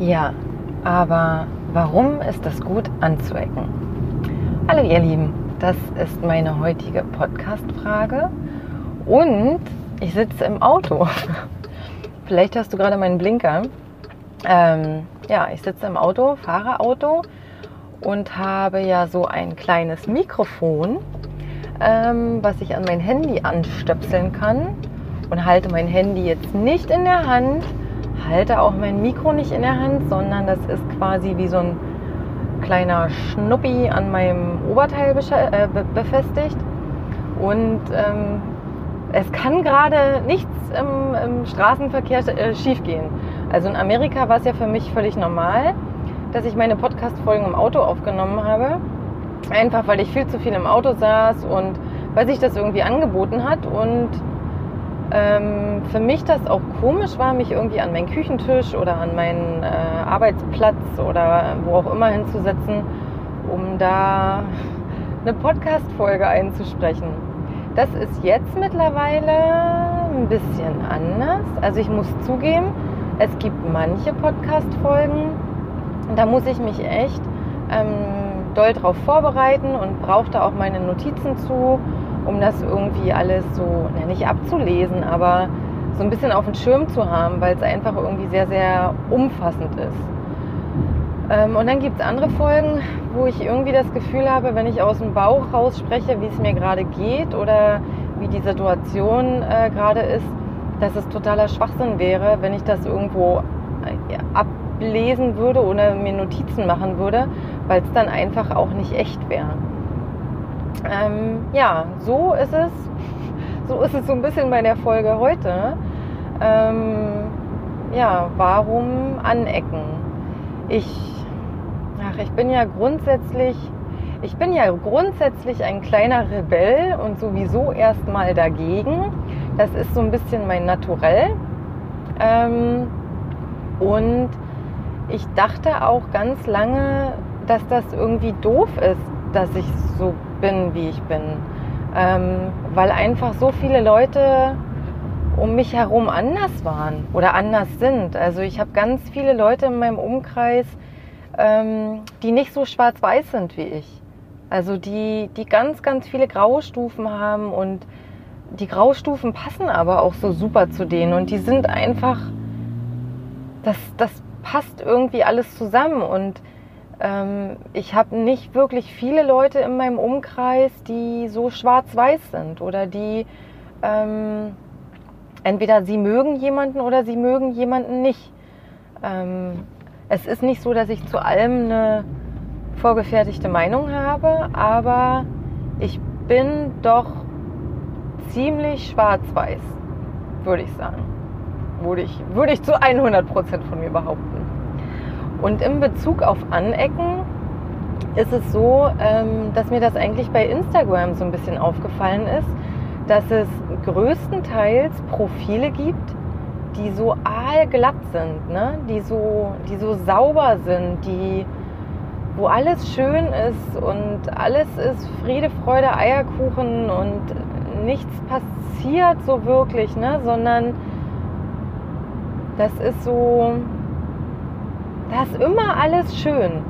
Ja, aber warum ist es gut anzuecken? Hallo ihr Lieben, das ist meine heutige Podcast-Frage und ich sitze im Auto. Vielleicht hast du gerade meinen Blinker. Ähm, ja, ich sitze im Auto, fahre Auto und habe ja so ein kleines Mikrofon, ähm, was ich an mein Handy anstöpseln kann und halte mein Handy jetzt nicht in der Hand, halte auch mein Mikro nicht in der Hand, sondern das ist quasi wie so ein kleiner Schnuppi an meinem Oberteil äh, befestigt. Und ähm, es kann gerade nichts im, im Straßenverkehr äh, schiefgehen. Also in Amerika war es ja für mich völlig normal, dass ich meine Podcast-Folgen im Auto aufgenommen habe. Einfach weil ich viel zu viel im Auto saß und weil sich das irgendwie angeboten hat. Und ähm, für mich das auch komisch war, mich irgendwie an meinen Küchentisch oder an meinen äh, Arbeitsplatz oder wo auch immer hinzusetzen, um da eine Podcast-Folge einzusprechen. Das ist jetzt mittlerweile ein bisschen anders. Also ich muss zugeben, es gibt manche Podcast-Folgen, da muss ich mich echt ähm, doll drauf vorbereiten und brauche da auch meine Notizen zu um das irgendwie alles so, ja, nicht abzulesen, aber so ein bisschen auf dem Schirm zu haben, weil es einfach irgendwie sehr, sehr umfassend ist. Ähm, und dann gibt es andere Folgen, wo ich irgendwie das Gefühl habe, wenn ich aus dem Bauch raus spreche, wie es mir gerade geht oder wie die Situation äh, gerade ist, dass es totaler Schwachsinn wäre, wenn ich das irgendwo äh, ablesen würde oder mir Notizen machen würde, weil es dann einfach auch nicht echt wäre. Ähm, ja, so ist es. So ist es so ein bisschen bei der Folge heute. Ähm, ja, warum anecken? Ich, ach, ich bin ja grundsätzlich, ich bin ja grundsätzlich ein kleiner Rebell und sowieso erstmal dagegen. Das ist so ein bisschen mein Naturell. Ähm, und ich dachte auch ganz lange, dass das irgendwie doof ist, dass ich so bin, wie ich bin. Ähm, weil einfach so viele Leute um mich herum anders waren oder anders sind. Also ich habe ganz viele Leute in meinem Umkreis, ähm, die nicht so schwarz-weiß sind wie ich. Also die, die ganz, ganz viele graue Stufen haben und die Graustufen passen aber auch so super zu denen und die sind einfach, das, das passt irgendwie alles zusammen und ich habe nicht wirklich viele Leute in meinem Umkreis, die so schwarz-weiß sind oder die ähm, entweder sie mögen jemanden oder sie mögen jemanden nicht. Ähm, es ist nicht so, dass ich zu allem eine vorgefertigte Meinung habe, aber ich bin doch ziemlich schwarz-weiß, würde ich sagen. Würde ich, würde ich zu 100% von mir behaupten. Und im Bezug auf Anecken ist es so, ähm, dass mir das eigentlich bei Instagram so ein bisschen aufgefallen ist, dass es größtenteils Profile gibt, die so aalglatt sind, ne? die, so, die so sauber sind, die, wo alles schön ist und alles ist Friede, Freude, Eierkuchen und nichts passiert so wirklich, ne? sondern das ist so, da ist immer alles schön.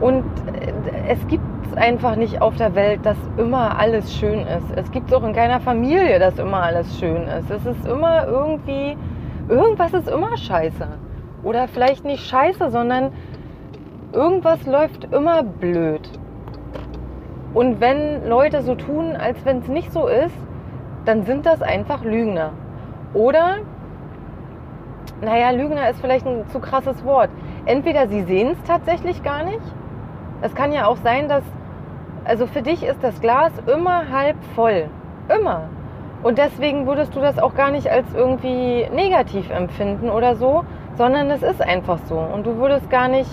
Und äh, es gibt es einfach nicht auf der Welt, dass immer alles schön ist. Es gibt es auch in keiner Familie, dass immer alles schön ist. Es ist immer irgendwie, irgendwas ist immer scheiße. Oder vielleicht nicht scheiße, sondern irgendwas läuft immer blöd. Und wenn Leute so tun, als wenn es nicht so ist, dann sind das einfach Lügner. Oder naja, Lügner ist vielleicht ein zu krasses Wort. Entweder sie sehen es tatsächlich gar nicht. Es kann ja auch sein, dass, also für dich ist das Glas immer halb voll. Immer. Und deswegen würdest du das auch gar nicht als irgendwie negativ empfinden oder so, sondern es ist einfach so. Und du würdest gar nicht,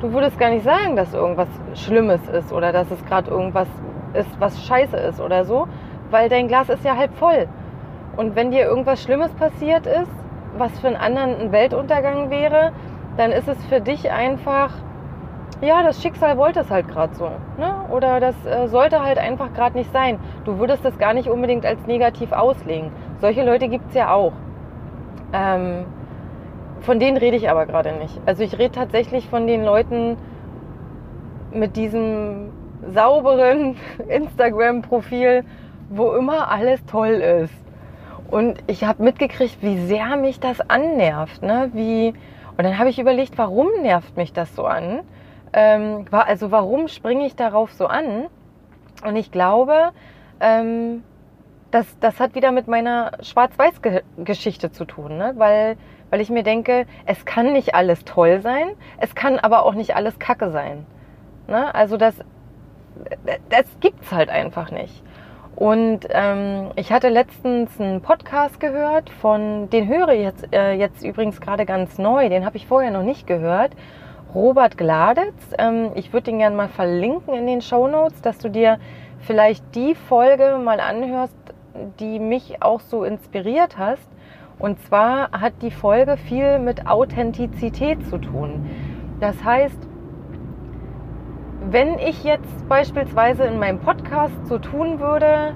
du würdest gar nicht sagen, dass irgendwas Schlimmes ist oder dass es gerade irgendwas ist, was scheiße ist oder so, weil dein Glas ist ja halb voll. Und wenn dir irgendwas Schlimmes passiert ist, was für einen anderen ein Weltuntergang wäre, dann ist es für dich einfach, ja, das Schicksal wollte es halt gerade so. Ne? Oder das äh, sollte halt einfach gerade nicht sein. Du würdest das gar nicht unbedingt als negativ auslegen. Solche Leute gibt es ja auch. Ähm, von denen rede ich aber gerade nicht. Also ich rede tatsächlich von den Leuten mit diesem sauberen Instagram-Profil, wo immer alles toll ist. Und ich habe mitgekriegt, wie sehr mich das annervt. Ne? Wie, und dann habe ich überlegt, warum nervt mich das so an? Ähm, also warum springe ich darauf so an? Und ich glaube, ähm, das, das hat wieder mit meiner Schwarz-Weiß-Geschichte zu tun, ne? weil, weil ich mir denke, es kann nicht alles toll sein, es kann aber auch nicht alles Kacke sein. Ne? Also das, das gibt's halt einfach nicht. Und ähm, ich hatte letztens einen Podcast gehört von, den höre ich jetzt, äh, jetzt übrigens gerade ganz neu, den habe ich vorher noch nicht gehört. Robert Gladitz. Ähm, ich würde den gerne mal verlinken in den Show Notes, dass du dir vielleicht die Folge mal anhörst, die mich auch so inspiriert hast. Und zwar hat die Folge viel mit Authentizität zu tun. Das heißt, wenn ich jetzt beispielsweise in meinem Podcast so tun würde,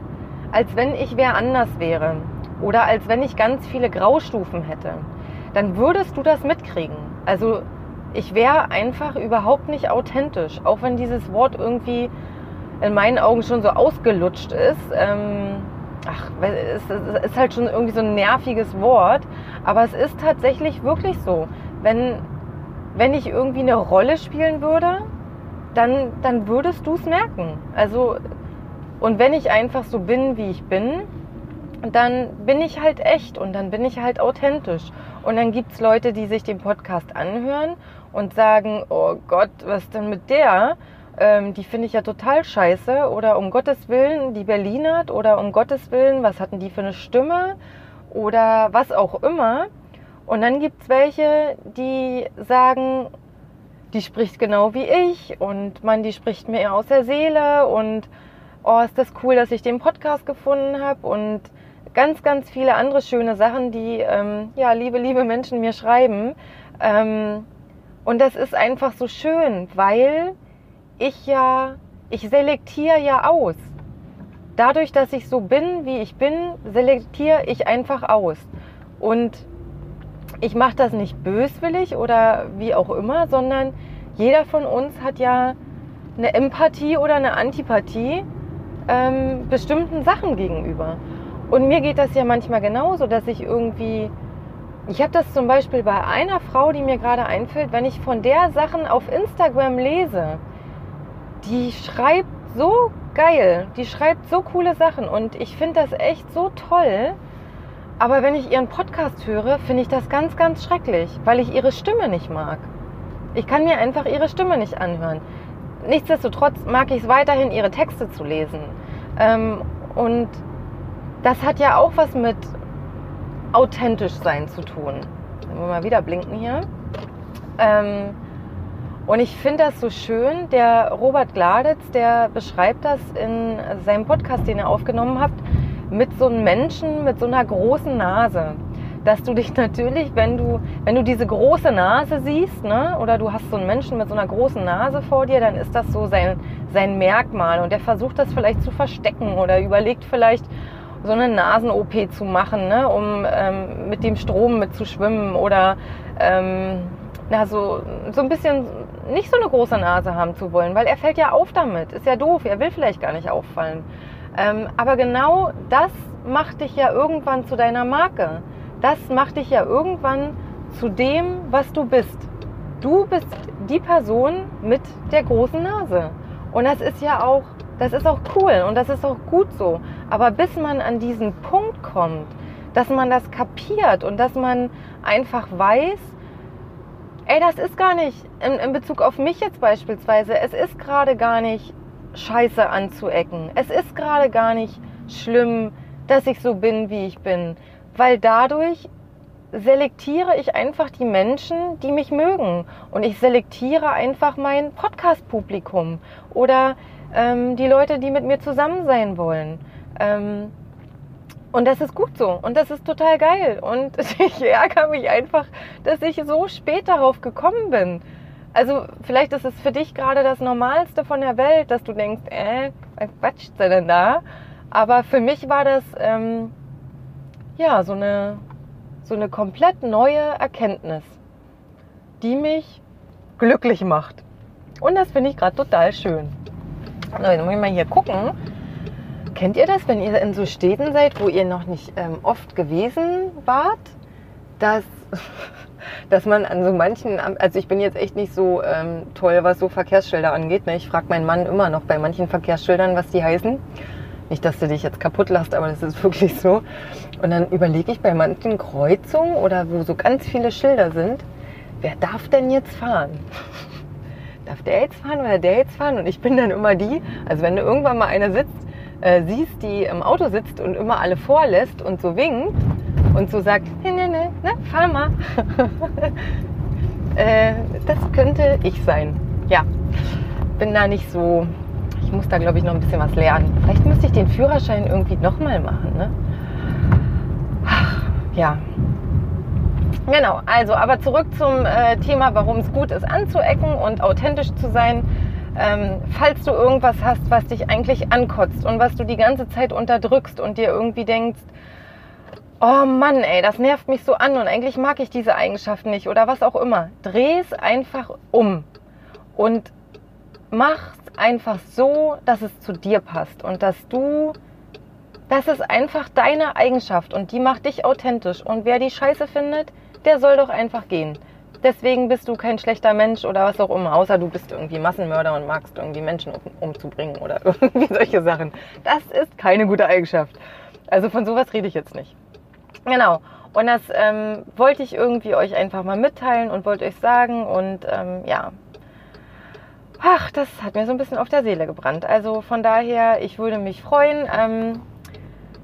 als wenn ich wer anders wäre oder als wenn ich ganz viele Graustufen hätte, dann würdest du das mitkriegen. Also ich wäre einfach überhaupt nicht authentisch, auch wenn dieses Wort irgendwie in meinen Augen schon so ausgelutscht ist. Ähm, ach, es ist halt schon irgendwie so ein nerviges Wort, aber es ist tatsächlich wirklich so. Wenn, wenn ich irgendwie eine Rolle spielen würde, dann, dann würdest du es merken. Also, und wenn ich einfach so bin, wie ich bin, dann bin ich halt echt und dann bin ich halt authentisch. Und dann gibt es Leute, die sich den Podcast anhören und sagen, oh Gott, was denn mit der? Ähm, die finde ich ja total scheiße. Oder um Gottes Willen, die Berlinert. Oder um Gottes Willen, was hatten die für eine Stimme? Oder was auch immer. Und dann gibt es welche, die sagen, die spricht genau wie ich und man, die spricht mir aus der Seele und oh, ist das cool, dass ich den Podcast gefunden habe und ganz, ganz viele andere schöne Sachen, die ähm, ja liebe, liebe Menschen mir schreiben. Ähm, und das ist einfach so schön, weil ich ja, ich selektiere ja aus. Dadurch, dass ich so bin, wie ich bin, selektiere ich einfach aus. Und ich mache das nicht böswillig oder wie auch immer, sondern jeder von uns hat ja eine Empathie oder eine Antipathie ähm, bestimmten Sachen gegenüber. Und mir geht das ja manchmal genauso, dass ich irgendwie, ich habe das zum Beispiel bei einer Frau, die mir gerade einfällt, wenn ich von der Sachen auf Instagram lese, die schreibt so geil, die schreibt so coole Sachen und ich finde das echt so toll aber wenn ich ihren Podcast höre, finde ich das ganz, ganz schrecklich, weil ich ihre Stimme nicht mag. Ich kann mir einfach ihre Stimme nicht anhören. Nichtsdestotrotz mag ich es weiterhin, ihre Texte zu lesen. Ähm, und das hat ja auch was mit authentisch sein zu tun. Wenn wir mal wieder blinken hier. Ähm, und ich finde das so schön. Der Robert Gladitz, der beschreibt das in seinem Podcast, den er aufgenommen hat, mit so einem Menschen mit so einer großen Nase. Dass du dich natürlich, wenn du, wenn du diese große Nase siehst, ne, oder du hast so einen Menschen mit so einer großen Nase vor dir, dann ist das so sein, sein Merkmal. Und der versucht das vielleicht zu verstecken oder überlegt vielleicht, so eine Nasen-OP zu machen, ne, um ähm, mit dem Strom mitzuschwimmen oder ähm, na, so, so ein bisschen nicht so eine große Nase haben zu wollen, weil er fällt ja auf damit. Ist ja doof, er will vielleicht gar nicht auffallen. Ähm, aber genau das macht dich ja irgendwann zu deiner Marke. Das macht dich ja irgendwann zu dem, was du bist. Du bist die Person mit der großen Nase. Und das ist ja auch, das ist auch cool und das ist auch gut so. Aber bis man an diesen Punkt kommt, dass man das kapiert und dass man einfach weiß, ey, das ist gar nicht, in, in Bezug auf mich jetzt beispielsweise, es ist gerade gar nicht scheiße anzuecken. Es ist gerade gar nicht schlimm, dass ich so bin, wie ich bin, weil dadurch selektiere ich einfach die Menschen, die mich mögen. Und ich selektiere einfach mein Podcast-Publikum oder ähm, die Leute, die mit mir zusammen sein wollen. Ähm, und das ist gut so und das ist total geil. Und ich ärgere mich einfach, dass ich so spät darauf gekommen bin. Also vielleicht ist es für dich gerade das Normalste von der Welt, dass du denkst, äh, was quatscht sie denn da? Aber für mich war das ähm, ja so eine, so eine komplett neue Erkenntnis, die mich glücklich macht. Und das finde ich gerade total schön. So, jetzt muss ich mal hier gucken. Kennt ihr das, wenn ihr in so Städten seid, wo ihr noch nicht ähm, oft gewesen wart? Dass, dass man an so manchen, also ich bin jetzt echt nicht so ähm, toll, was so Verkehrsschilder angeht. Ne? Ich frage meinen Mann immer noch bei manchen Verkehrsschildern, was die heißen. Nicht, dass du dich jetzt kaputt lachst, aber das ist wirklich so. Und dann überlege ich bei manchen Kreuzungen oder wo so ganz viele Schilder sind, wer darf denn jetzt fahren? darf der jetzt fahren oder der jetzt fahren? Und ich bin dann immer die, also wenn du irgendwann mal eine sitzt, äh, siehst, die im Auto sitzt und immer alle vorlässt und so winkt und so sagt, fahr mal. äh, das könnte ich sein. Ja, bin da nicht so, ich muss da glaube ich noch ein bisschen was lernen. Vielleicht müsste ich den Führerschein irgendwie nochmal machen. Ne? Ach, ja, Genau, also aber zurück zum äh, Thema, warum es gut ist, anzuecken und authentisch zu sein. Ähm, falls du irgendwas hast, was dich eigentlich ankotzt und was du die ganze Zeit unterdrückst und dir irgendwie denkst, oh Mann, ey, das nervt mich so an und eigentlich mag ich diese Eigenschaften nicht oder was auch immer, dreh es einfach um und mach es einfach so, dass es zu dir passt und dass du das ist einfach deine Eigenschaft und die macht dich authentisch. Und wer die Scheiße findet, der soll doch einfach gehen. Deswegen bist du kein schlechter Mensch oder was auch immer, außer du bist irgendwie Massenmörder und magst irgendwie Menschen umzubringen oder irgendwie solche Sachen. Das ist keine gute Eigenschaft. Also von sowas rede ich jetzt nicht. Genau. Und das ähm, wollte ich irgendwie euch einfach mal mitteilen und wollte euch sagen. Und ähm, ja, ach, das hat mir so ein bisschen auf der Seele gebrannt. Also von daher, ich würde mich freuen, ähm,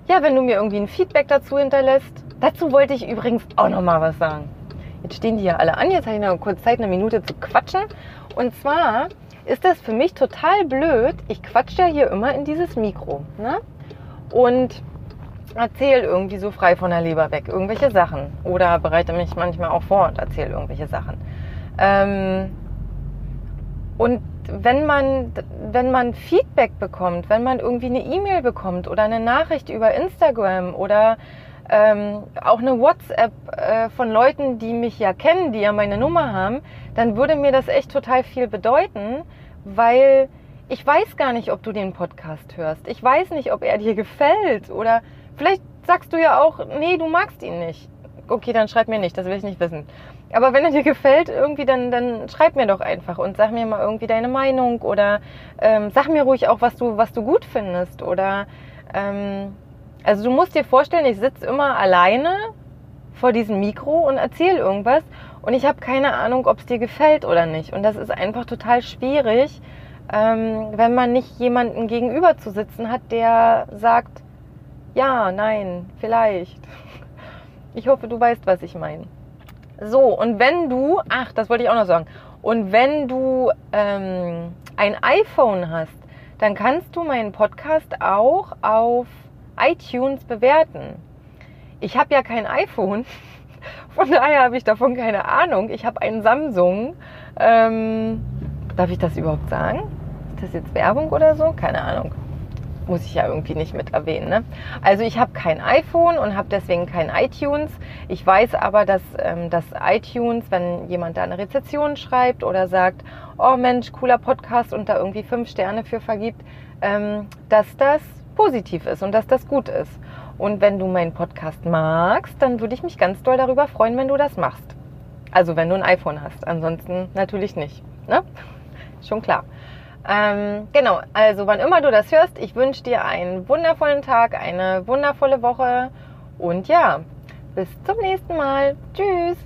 ja, wenn du mir irgendwie ein Feedback dazu hinterlässt. Dazu wollte ich übrigens auch noch mal was sagen. Jetzt stehen die ja alle an. Jetzt habe ich noch kurz Zeit, eine Minute zu quatschen. Und zwar ist das für mich total blöd. Ich quatsche ja hier immer in dieses Mikro. Ne? Und erzähle irgendwie so frei von der Leber weg irgendwelche Sachen. Oder bereite mich manchmal auch vor und erzähle irgendwelche Sachen. Ähm, und wenn man, wenn man Feedback bekommt, wenn man irgendwie eine E-Mail bekommt oder eine Nachricht über Instagram oder ähm, auch eine WhatsApp äh, von Leuten, die mich ja kennen, die ja meine Nummer haben, dann würde mir das echt total viel bedeuten, weil ich weiß gar nicht, ob du den Podcast hörst. Ich weiß nicht, ob er dir gefällt oder vielleicht sagst du ja auch, nee, du magst ihn nicht. Okay, dann schreib mir nicht, das will ich nicht wissen. Aber wenn er dir gefällt, irgendwie, dann, dann schreib mir doch einfach und sag mir mal irgendwie deine Meinung oder ähm, sag mir ruhig auch, was du, was du gut findest oder ähm, also du musst dir vorstellen, ich sitze immer alleine vor diesem Mikro und erzähle irgendwas und ich habe keine Ahnung, ob es dir gefällt oder nicht. Und das ist einfach total schwierig, ähm, wenn man nicht jemanden gegenüber zu sitzen hat, der sagt, ja, nein, vielleicht. Ich hoffe, du weißt, was ich meine. So, und wenn du, ach, das wollte ich auch noch sagen, und wenn du ähm, ein iPhone hast, dann kannst du meinen Podcast auch auf iTunes bewerten. Ich habe ja kein iPhone, von daher habe ich davon keine Ahnung. Ich habe einen Samsung. Ähm, darf ich das überhaupt sagen? Ist das jetzt Werbung oder so? Keine Ahnung. Muss ich ja irgendwie nicht mit erwähnen. Ne? Also ich habe kein iPhone und habe deswegen kein iTunes. Ich weiß aber, dass ähm, das iTunes, wenn jemand da eine Rezession schreibt oder sagt, oh Mensch, cooler Podcast und da irgendwie fünf Sterne für vergibt, ähm, dass das positiv ist und dass das gut ist. Und wenn du meinen Podcast magst, dann würde ich mich ganz doll darüber freuen, wenn du das machst. Also wenn du ein iPhone hast. Ansonsten natürlich nicht. Ne? Schon klar. Ähm, genau, also wann immer du das hörst, ich wünsche dir einen wundervollen Tag, eine wundervolle Woche und ja, bis zum nächsten Mal. Tschüss.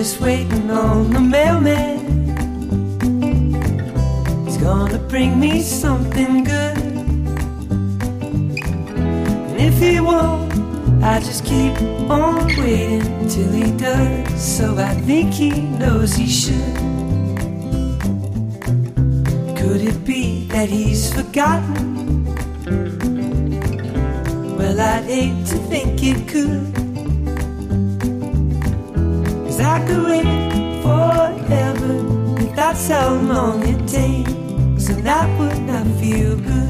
Just waiting on the mailman. He's gonna bring me something good. If he won't, I just keep on waiting till he does. So I think he knows he should. Could it be that he's forgotten? Well, I'd hate to think it could. Cause I could wait forever if that's how long it takes. And that would not feel good.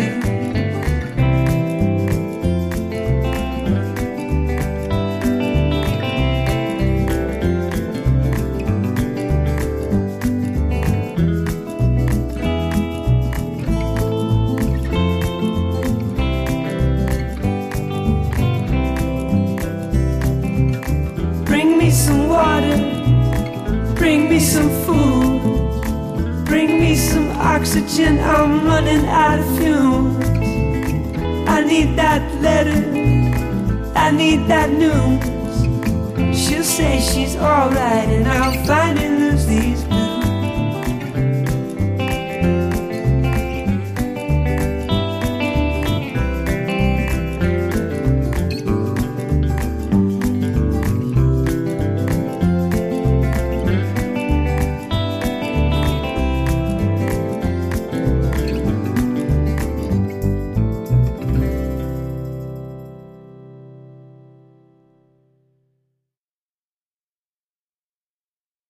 Need that news. She'll say she's alright, and I'll finally lose these blues.